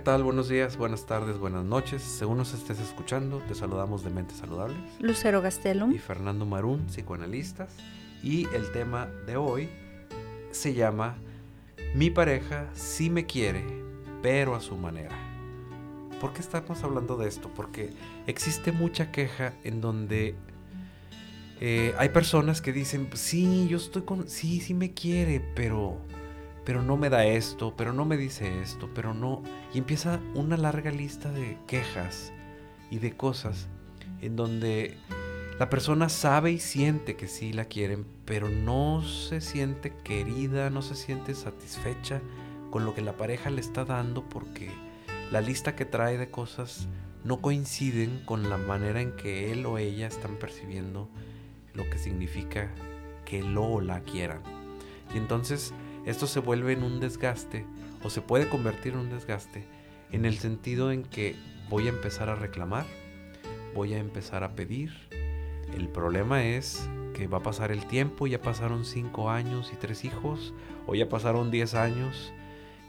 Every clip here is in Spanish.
¿qué tal? Buenos días, buenas tardes, buenas noches. Según nos estés escuchando, te saludamos de Mentes Saludables. Lucero Gastelum. Y Fernando Marún, psicoanalistas. Y el tema de hoy se llama Mi pareja sí me quiere, pero a su manera. ¿Por qué estamos hablando de esto? Porque existe mucha queja en donde eh, hay personas que dicen, sí, yo estoy con, sí, sí me quiere, pero pero no me da esto, pero no me dice esto, pero no... Y empieza una larga lista de quejas y de cosas en donde la persona sabe y siente que sí la quieren, pero no se siente querida, no se siente satisfecha con lo que la pareja le está dando porque la lista que trae de cosas no coinciden con la manera en que él o ella están percibiendo lo que significa que lo o la quieran. Y entonces esto se vuelve en un desgaste o se puede convertir en un desgaste en el sentido en que voy a empezar a reclamar, voy a empezar a pedir. El problema es que va a pasar el tiempo, ya pasaron cinco años y tres hijos, o ya pasaron 10 años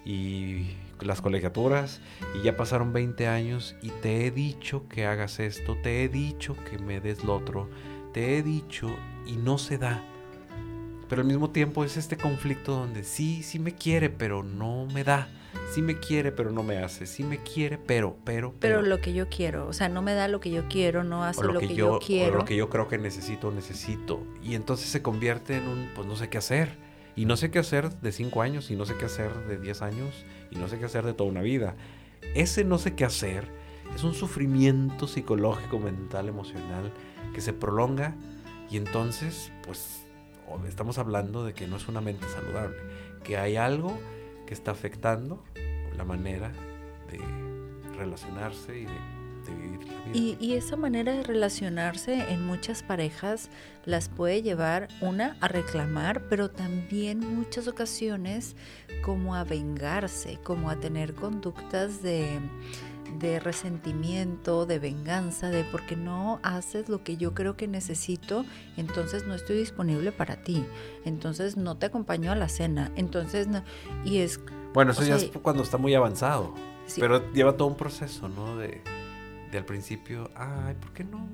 y las colegiaturas, y ya pasaron 20 años y te he dicho que hagas esto, te he dicho que me des lo otro, te he dicho y no se da pero al mismo tiempo es este conflicto donde sí, sí me quiere, pero no me da. Sí me quiere, pero no me hace. Sí me quiere, pero, pero, pero. Pero lo que yo quiero. O sea, no me da lo que yo quiero, no hace lo, que, yo, quiero. O lo que yo creo que necesito, necesito. Y entonces se convierte en un, pues no sé qué hacer. Y no sé qué hacer de cinco años, y no sé qué hacer de diez años, y no sé qué hacer de toda una vida. Ese no sé qué hacer es un sufrimiento psicológico, mental, emocional, que se prolonga y entonces, pues estamos hablando de que no es una mente saludable, que hay algo que está afectando la manera de relacionarse y de, vivir la vida. Y, esa manera de relacionarse en muchas parejas las puede llevar una a reclamar, pero también muchas ocasiones como a vengarse, como a tener conductas de de resentimiento, de venganza, de porque no haces lo que yo creo que necesito, entonces no estoy disponible para ti, entonces no te acompaño a la cena, entonces no, y es... Bueno, eso ya es cuando está muy avanzado, pero lleva todo un proceso, ¿no? De, de al principio, ay, ¿por qué no?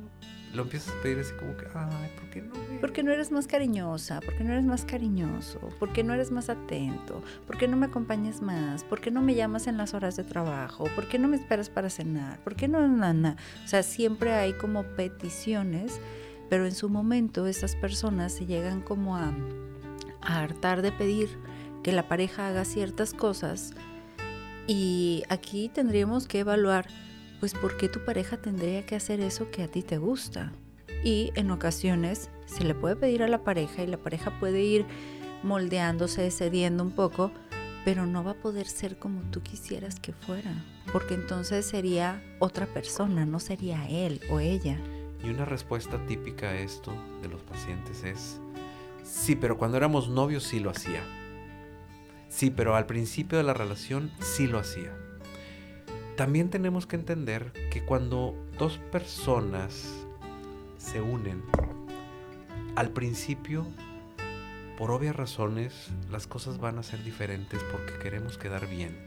Lo empiezas a pedir así como que, ay, ¿por qué no? ¿Por qué no eres más cariñosa? ¿Por qué no eres más cariñoso? ¿Por qué no eres más atento? ¿Por qué no me acompañas más? ¿Por qué no me llamas en las horas de trabajo? ¿Por qué no me esperas para cenar? ¿Por qué no, nana? O sea, siempre hay como peticiones, pero en su momento esas personas se llegan como a, a hartar de pedir que la pareja haga ciertas cosas y aquí tendríamos que evaluar pues ¿por qué tu pareja tendría que hacer eso que a ti te gusta? Y en ocasiones se le puede pedir a la pareja y la pareja puede ir moldeándose, cediendo un poco, pero no va a poder ser como tú quisieras que fuera, porque entonces sería otra persona, no sería él o ella. Y una respuesta típica a esto de los pacientes es, sí, pero cuando éramos novios sí lo hacía. Sí, pero al principio de la relación sí lo hacía también tenemos que entender que cuando dos personas se unen, al principio, por obvias razones, las cosas van a ser diferentes porque queremos quedar bien,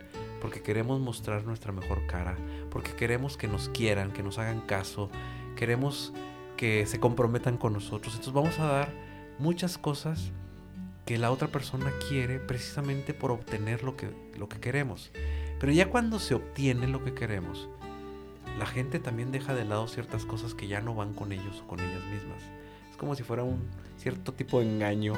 porque queremos mostrar nuestra mejor cara, porque queremos que nos quieran, que nos hagan caso, queremos que se comprometan con nosotros. Entonces vamos a dar muchas cosas que la otra persona quiere precisamente por obtener lo que, lo que queremos. Pero ya cuando se obtiene lo que queremos, la gente también deja de lado ciertas cosas que ya no van con ellos o con ellas mismas. Es como si fuera un cierto tipo de engaño,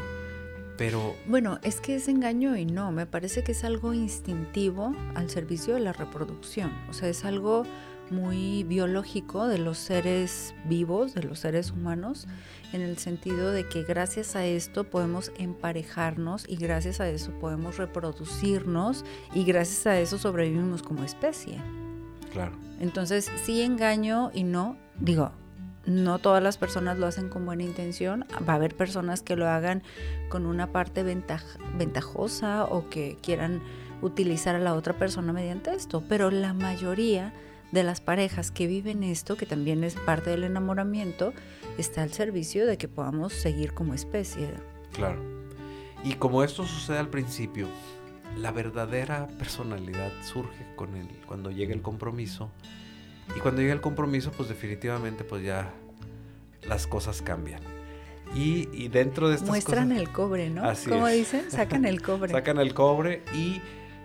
pero... Bueno, es que es engaño y no, me parece que es algo instintivo al servicio de la reproducción. O sea, es algo muy biológico de los seres vivos, de los seres humanos, en el sentido de que gracias a esto podemos emparejarnos y gracias a eso podemos reproducirnos y gracias a eso sobrevivimos como especie. Claro. Entonces, sí engaño y no, digo, no todas las personas lo hacen con buena intención. Va a haber personas que lo hagan con una parte ventajosa o que quieran utilizar a la otra persona mediante esto, pero la mayoría de las parejas que viven esto, que también es parte del enamoramiento, está al servicio de que podamos seguir como especie. Claro. Y como esto sucede al principio, la verdadera personalidad surge con el, cuando llega el compromiso. Y cuando llega el compromiso, pues definitivamente pues ya las cosas cambian. Y, y dentro de estas Muestran el cobre, ¿no? Así es. dicen, sacan el cobre. Sacan el cobre y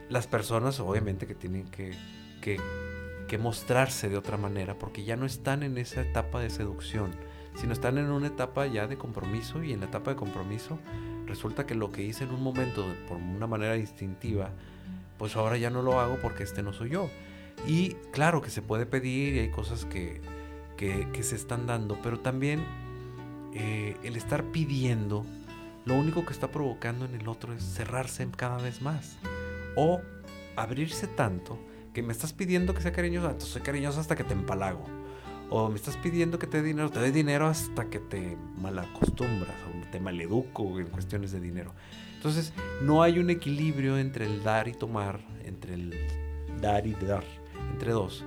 las personas obviamente que tienen que, que, que mostrarse de otra manera porque ya no están en esa etapa de seducción, sino están en una etapa ya de compromiso y en la etapa de compromiso resulta que lo que hice en un momento por una manera instintiva, pues ahora ya no lo hago porque este no soy yo. Y claro que se puede pedir y hay cosas que, que, se están dando, pero también eh, el estar pidiendo, lo único que está provocando en el otro es cerrarse cada vez más. O abrirse tanto que me estás pidiendo que sea cariñoso, entonces soy cariñoso hasta que te empalago. O me estás pidiendo que te dé dinero, te doy dinero hasta que te malacostumbras o te maleduco en cuestiones de dinero. Entonces, no hay un equilibrio entre el dar y tomar, entre el dar y dar, entre dos.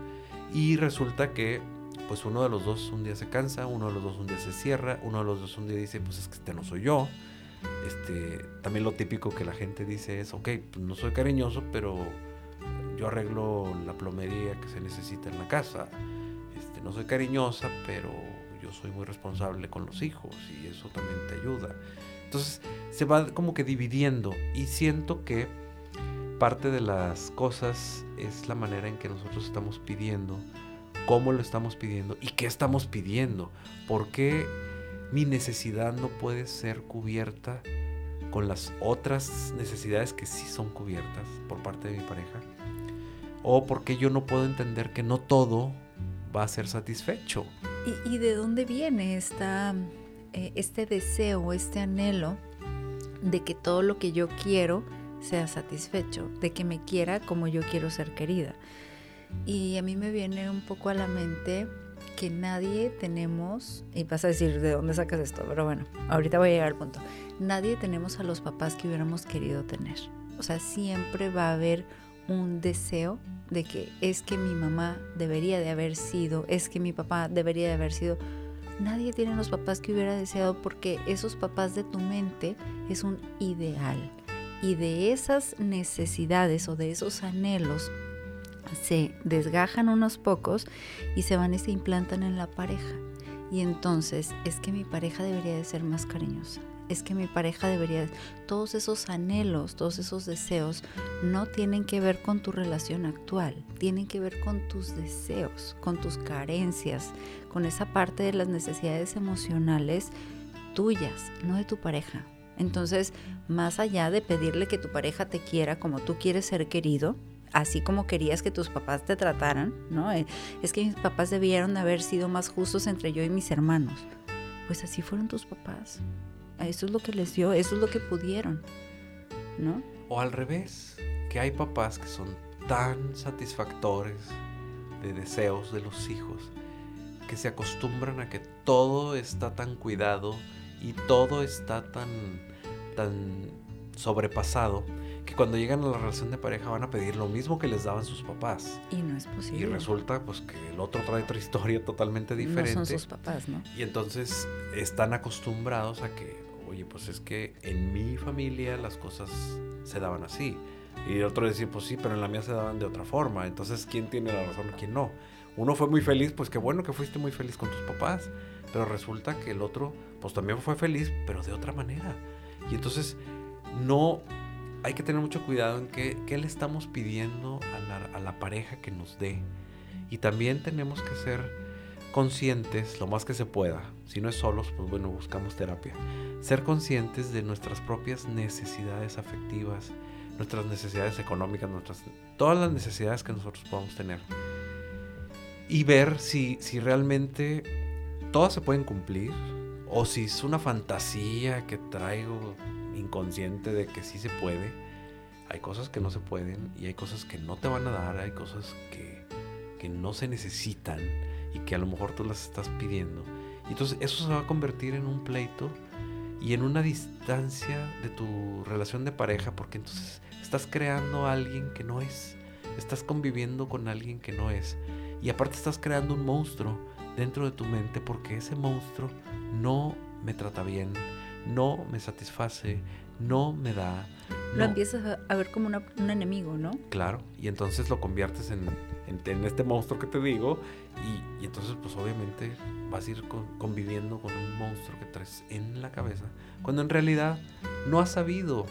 Y resulta que, pues uno de los dos un día se cansa, uno de los dos un día se cierra, uno de los dos un día dice, pues es que este no soy yo. Este, también lo típico que la gente dice es, ok, pues no soy cariñoso, pero yo arreglo la plomería que se necesita en la casa. Este, no soy cariñosa, pero yo soy muy responsable con los hijos y eso también te ayuda. Entonces se va como que dividiendo y siento que parte de las cosas es la manera en que nosotros estamos pidiendo, cómo lo estamos pidiendo y qué estamos pidiendo. ¿Por qué mi necesidad no puede ser cubierta con las otras necesidades que sí son cubiertas por parte de mi pareja? ¿O por qué yo no puedo entender que no todo va a ser satisfecho? ¿Y, y de dónde viene esta, eh, este deseo, este anhelo de que todo lo que yo quiero sea satisfecho, de que me quiera como yo quiero ser querida? Y a mí me viene un poco a la mente que nadie tenemos, y vas a decir de dónde sacas esto, pero bueno, ahorita voy a llegar al punto. Nadie tenemos a los papás que hubiéramos querido tener. O sea, siempre va a haber un deseo de que es que mi mamá debería de haber sido, es que mi papá debería de haber sido. Nadie tiene los papás que hubiera deseado porque esos papás de tu mente es un ideal. Y de esas necesidades o de esos anhelos se desgajan unos pocos y se van y se implantan en la pareja. Y entonces es que mi pareja debería de ser más cariñosa. Es que mi pareja debería... Todos esos anhelos, todos esos deseos no tienen que ver con tu relación actual, tienen que ver con tus deseos, con tus carencias, con esa parte de las necesidades emocionales tuyas, no de tu pareja. Entonces, más allá de pedirle que tu pareja te quiera como tú quieres ser querido, así como querías que tus papás te trataran, ¿no? Eh, Es que mis papás debieron haber sido más justos entre yo y mis hermanos. Pues así fueron tus papás. Eso es lo que les dio, eso es lo que pudieron, ¿no? O al revés, que hay papás que son tan satisfactores de deseos de los hijos que se acostumbran a que todo está tan cuidado y todo está tan, tan sobrepasado que cuando llegan a la relación de pareja van a pedir lo mismo que les daban sus papás. Y no es posible. Y resulta pues que el otro trae otra historia totalmente diferente. No son sus papás, ¿no? Y entonces están acostumbrados a que, oye, pues es que en mi familia las cosas se daban así. Y el otro decía, pues sí, pero en la mía se daban de otra forma. Entonces, ¿quién tiene la razón y quién no? Uno fue muy feliz, pues qué bueno que fuiste muy feliz con tus papás. Pero resulta que el otro, pues también fue feliz, pero de otra manera. Y entonces, no hay que tener mucho cuidado en qué, qué le estamos pidiendo a la, a la pareja que nos dé. Y también tenemos que ser conscientes lo más que se pueda. Si no es solos, pues bueno, buscamos terapia. Ser conscientes de nuestras propias necesidades afectivas, nuestras necesidades económicas, nuestras, todas las necesidades que nosotros podamos tener. Y ver si, si realmente todas se pueden cumplir o si es una fantasía que traigo inconsciente de que sí se puede. Hay cosas que no se pueden y hay cosas que no te van a dar, hay cosas que, que no se necesitan y que a lo mejor tú las estás pidiendo. Y entonces eso se va a convertir en un pleito y en una distancia de tu relación de pareja porque entonces estás creando a alguien que no es, estás conviviendo con alguien que no es y aparte estás creando un monstruo dentro de tu mente porque ese monstruo no me trata bien, no me satisface, no me da. Lo no. empiezas a ver como una- un enemigo, ¿no? Claro, y entonces lo conviertes en, en- este monstruo que te digo, y, entonces pues obviamente vas a ir con- conviviendo con un monstruo que traes en la cabeza, cuando en realidad no has sabido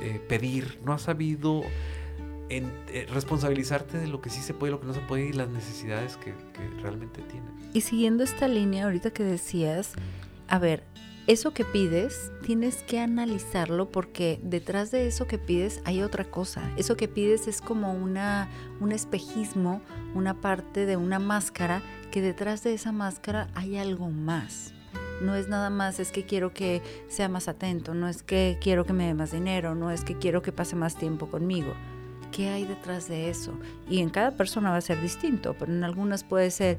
eh, pedir, no has sabido en- eh, responsabilizarte de lo que sí se puede y lo que no se puede y las necesidades que, que realmente tienes. Y siguiendo esta línea ahorita que decías, a ver, eso que pides tienes que analizarlo porque detrás de eso que pides hay otra cosa. Eso que pides es como una, un espejismo, una parte de una máscara, que detrás de esa máscara hay algo más. No es nada más, es que quiero que sea más atento, no es que quiero que me dé más dinero, no es que quiero que pase más tiempo conmigo. ¿Qué hay detrás de eso? Y en cada persona va a ser distinto, pero en algunas puede ser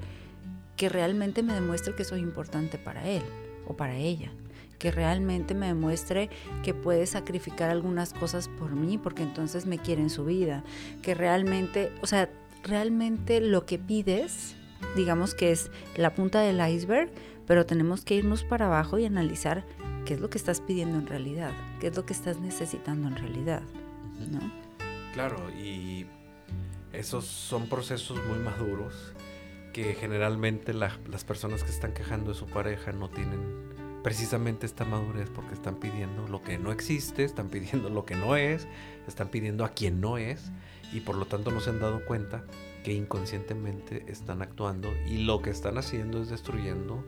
que realmente me demuestre que soy importante para él o para ella, que realmente me demuestre que puede sacrificar algunas cosas por mí porque entonces me quiere en su vida, que realmente, o sea, realmente lo que pides, digamos que es la punta del iceberg, pero tenemos que irnos para abajo y analizar qué es lo que estás pidiendo en realidad, qué es lo que estás necesitando en realidad, ¿no? Claro, y esos son procesos muy maduros que generalmente la- las personas que están quejando de su pareja no tienen precisamente esta madurez porque están pidiendo lo que no existe, están pidiendo lo que no es, están pidiendo a quien no es y por lo tanto no se han dado cuenta que inconscientemente están actuando y lo que están haciendo es destruyendo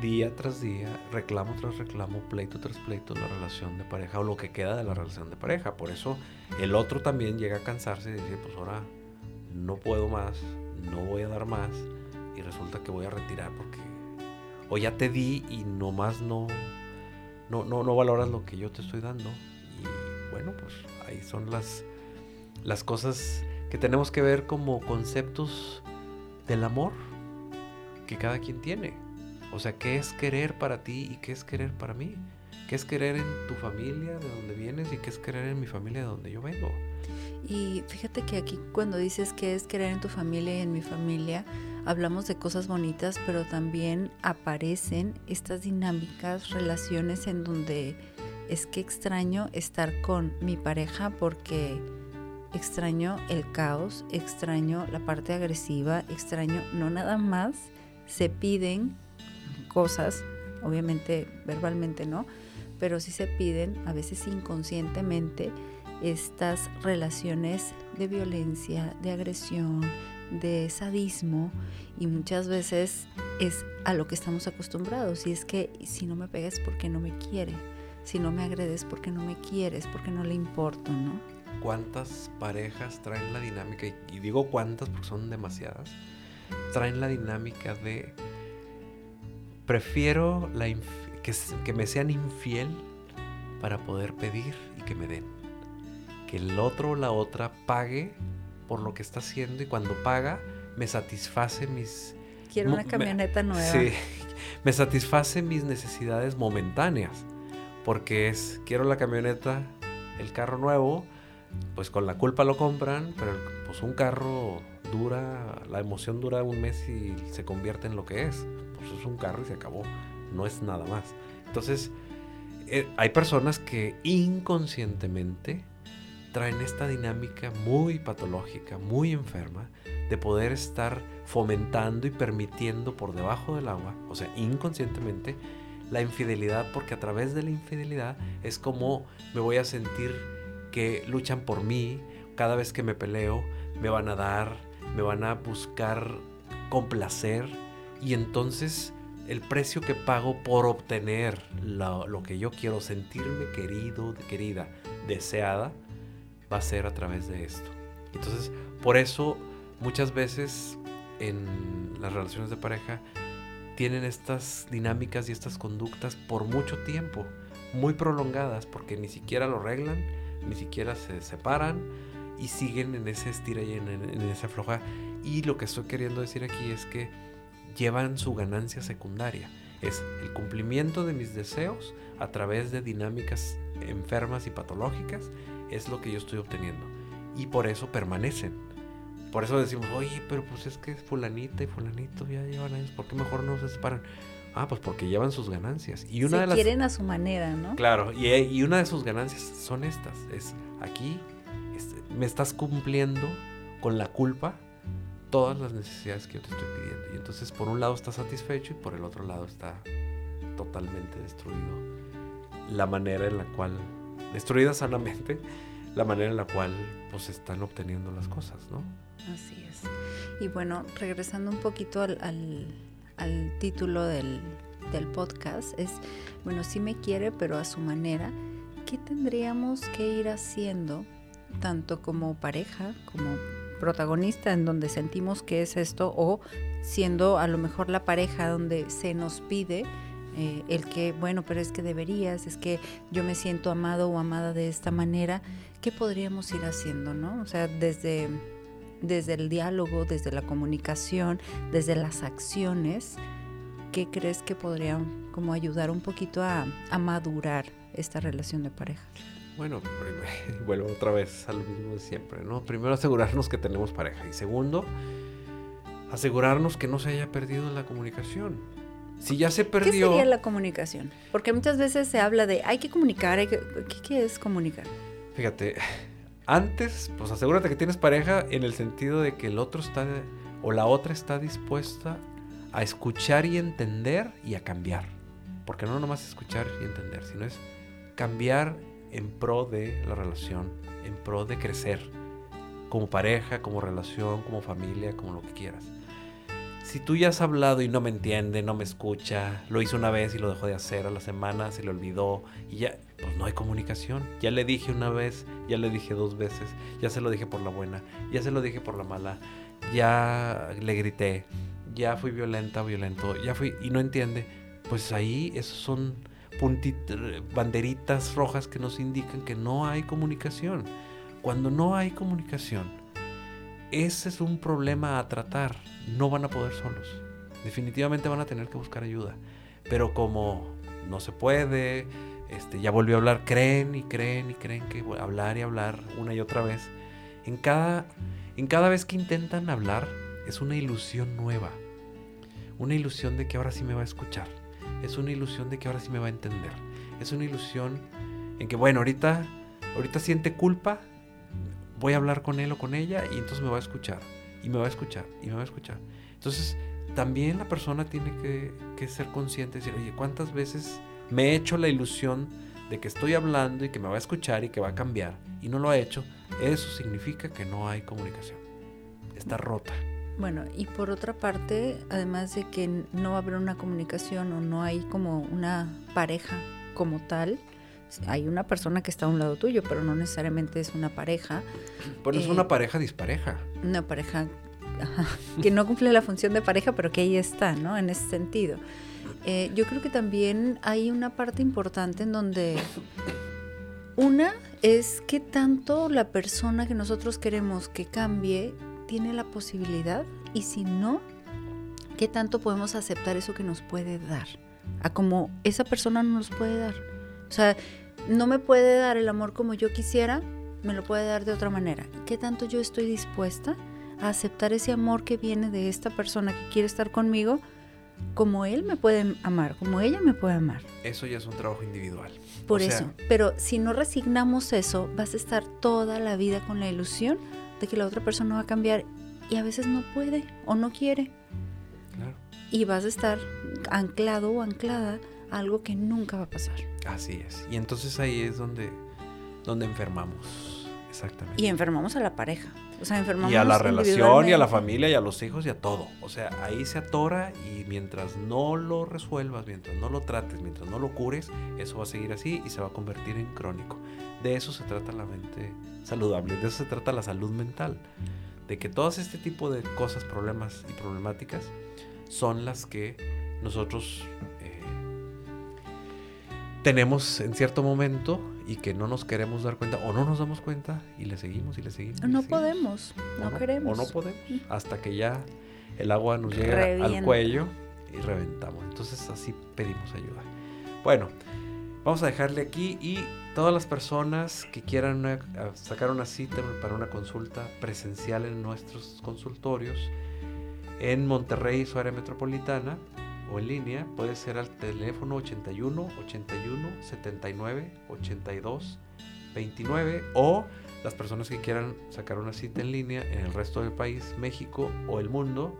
día tras día, reclamo tras reclamo, pleito tras pleito la relación de pareja o lo que queda de la relación de pareja. Por eso el otro también llega a cansarse y decir, pues ahora no puedo más, no voy a dar más y resulta que voy a retirar porque o ya te di y nomás no no no no valoras lo que yo te estoy dando y bueno, pues ahí son las las cosas que tenemos que ver como conceptos del amor que cada quien tiene. O sea, ¿qué es querer para ti y qué es querer para mí? ¿Qué es querer en tu familia de donde vienes y qué es querer en mi familia de donde yo vengo? Y fíjate que aquí cuando dices que es querer en tu familia y en mi familia, hablamos de cosas bonitas, pero también aparecen estas dinámicas, relaciones en donde es que extraño estar con mi pareja porque extraño el caos, extraño la parte agresiva, extraño no nada más se piden cosas, obviamente verbalmente no, pero sí se piden a veces inconscientemente estas relaciones de violencia, de agresión, de sadismo y muchas veces es a lo que estamos acostumbrados y es que si no me pegas porque no me quiere, si no me agredes porque no me quieres, porque no le importo, ¿no? ¿Cuántas parejas traen la dinámica? Y, digo cuántas porque son demasiadas. Traen la dinámica de prefiero la inf- que, me sean infiel para poder pedir y que me den. Que el otro o la otra pague por lo que está haciendo y cuando paga me satisface mis... Quiero una me- camioneta nueva. Sí, me satisface mis necesidades momentáneas. Porque es, quiero la camioneta, el carro nuevo, pues con la culpa lo compran, pero pues un carro dura, la emoción dura un mes y se convierte en lo que es. Pues es un carro y se acabó, no es nada más. Entonces, eh, hay personas que inconscientemente traen esta dinámica muy patológica, muy enferma, de poder estar fomentando y permitiendo por debajo del agua, o sea, inconscientemente, la infidelidad, porque a través de la infidelidad es como me voy a sentir que luchan por mí, cada vez que me peleo, me van a dar, me van a buscar complacer, y entonces el precio que pago por obtener lo, que yo quiero, sentirme querido, querida, deseada, va a ser a través de esto. Entonces, por eso muchas veces en las relaciones de pareja tienen estas dinámicas y estas conductas por mucho tiempo, muy prolongadas, porque ni siquiera lo arreglan, ni siquiera se separan y siguen en ese estira y en esa floja. Y lo que estoy queriendo decir aquí es que llevan su ganancia secundaria. Es el cumplimiento de mis deseos a través de dinámicas enfermas y patológicas, es lo que yo estoy obteniendo. Y por eso permanecen. Por eso decimos, oye, pero pues es que fulanita y fulanito ya llevan años, ¿por qué mejor no se separan? Ah, pues porque llevan sus ganancias. Y una Se de las quieren a su manera, ¿no? Claro, y, y una de sus ganancias son estas. Es aquí es- me estás cumpliendo con la culpa todas las necesidades que yo te estoy pidiendo. Y entonces por un lado está satisfecho y por el otro lado está totalmente destruido. La manera en la cual, destruida sanamente, la manera en la cual pues están obteniendo las cosas, ¿no? Así es. Y bueno, regresando un poquito al, al- al título del, del podcast, es, bueno, sí me quiere, pero a su manera, ¿qué tendríamos que ir haciendo, tanto como pareja, como protagonista, en donde sentimos que es esto, o siendo a lo mejor la pareja donde se nos pide eh, el que, bueno, pero es que deberías, es que yo me siento amado o amada de esta manera, ¿qué podríamos ir haciendo, no? O sea, desde desde el diálogo, desde la comunicación, desde las acciones, ¿qué crees que podrían como ayudar un poquito a, a madurar esta relación de pareja? Bueno, prim- vuelvo otra vez a lo mismo de siempre, ¿no? Primero asegurarnos que tenemos pareja y segundo, asegurarnos que no se haya perdido la comunicación. Si ya se ¿Qué perdió, sería la comunicación? Porque muchas veces se habla de hay que comunicar, hay que- ¿qué, qué es comunicar? fíjate, antes, pues asegúrate que tienes pareja en el sentido de que el otro está o la otra está dispuesta a escuchar y entender y a cambiar. Porque no nomás escuchar y entender, sino es cambiar en pro de la relación, en pro de crecer, como pareja, como relación, como familia, como lo que quieras. Si tú ya has hablado y no me entiende, no me escucha, lo hizo una vez y lo dejó de hacer a la semana, se le olvidó y ya, pues no hay comunicación. Ya le dije una vez, ya le dije dos veces, ya se lo dije por la buena, ya se lo dije por la mala, ya le grité, ya fui violenta, violento, ya fui y no entiende. Pues ahí esos son banderitas rojas que nos indican que no hay comunicación. Cuando no hay comunicación, ese es un problema a tratar. No van a poder solos. Definitivamente van a tener que buscar ayuda. Pero como no se puede, este, ya volvió a hablar, creen y creen y creen que hablar y hablar una y otra vez. En cada, en cada vez que intentan hablar es una ilusión nueva. Una ilusión de que ahora sí me va a escuchar. Es una ilusión de que ahora sí me va a entender. Es una ilusión en que, bueno, ahorita, ahorita siente culpa, voy a hablar con él o con ella y entonces me va a escuchar. Y me va a escuchar. Y me va a escuchar. Entonces, también la persona tiene que, que ser consciente y decir, oye, ¿cuántas veces me he hecho la ilusión de que estoy hablando y que me va a escuchar y que va a cambiar? Y no lo ha hecho. Eso significa que no hay comunicación. Está rota. Bueno, y por otra parte, además de que no va a haber una comunicación o no hay como una pareja como tal, hay una persona que está a un lado tuyo, pero no necesariamente es una pareja, Bueno, es Eh, una pareja dispareja. una pareja ajá, que no cumple la función de pareja, pero que ahí está, ¿no? En ese sentido. Eh, yo creo que también hay una parte importante en donde una es que tanto la persona que nosotros queremos que cambie tiene la posibilidad y si no, qué tanto podemos aceptar eso que nos puede dar, a como esa persona no nos puede dar. O sea, no me puede dar el amor como yo quisiera, me lo puede dar de otra manera. ¿Qué tanto yo estoy dispuesta a aceptar ese amor que viene de esta persona que quiere estar conmigo, como él me puede amar, como ella me puede amar? Eso ya es un trabajo individual. Por O sea- eso. Pero si no resignamos eso, vas a estar toda la vida con la ilusión de que la otra persona va a cambiar y a veces no puede o no quiere. Claro. Y vas a estar anclado o anclada a algo que nunca va a pasar. Así es. Y entonces ahí es donde, donde enfermamos. Exactamente. Y enfermamos a la pareja. O sea, enfermamos Y a la relación, y a la familia, y a los hijos, y a todo. O sea, ahí se atora y mientras no lo resuelvas, mientras no lo trates, mientras no lo cures, eso va a seguir así y se va a convertir en crónico. De eso se trata la mente saludable, de eso se trata la salud mental. De que todas este tipo de cosas, problemas y problemáticas son las que nosotros tenemos en cierto momento y que no nos queremos dar cuenta o no nos damos cuenta y le seguimos y le seguimos. y le No seguimos. podemos, O no, queremos. O no podemos. Hasta que ya el agua nos llega al cuello y reventamos. Entonces así pedimos ayuda. Bueno, vamos a dejarle aquí y todas las personas que quieran una- a- sacar una cita para una consulta presencial en nuestros consultorios en Monterrey, su área metropolitana, o en línea puede ser al teléfono 81 81 79 82 29 o las personas que quieran sacar una cita en línea en el resto del país, México o el mundo,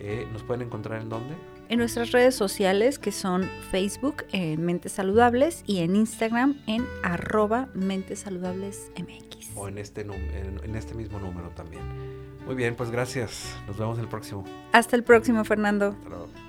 eh, nos pueden encontrar en dónde? En nuestras redes sociales que son Facebook en Mentes Saludables y en Instagram en arroba Mentes Saludables MX. O en este, en, en este mismo número también. Muy bien, pues gracias. Nos vemos el próximo. Hasta el próximo, Fernando. Hasta luego.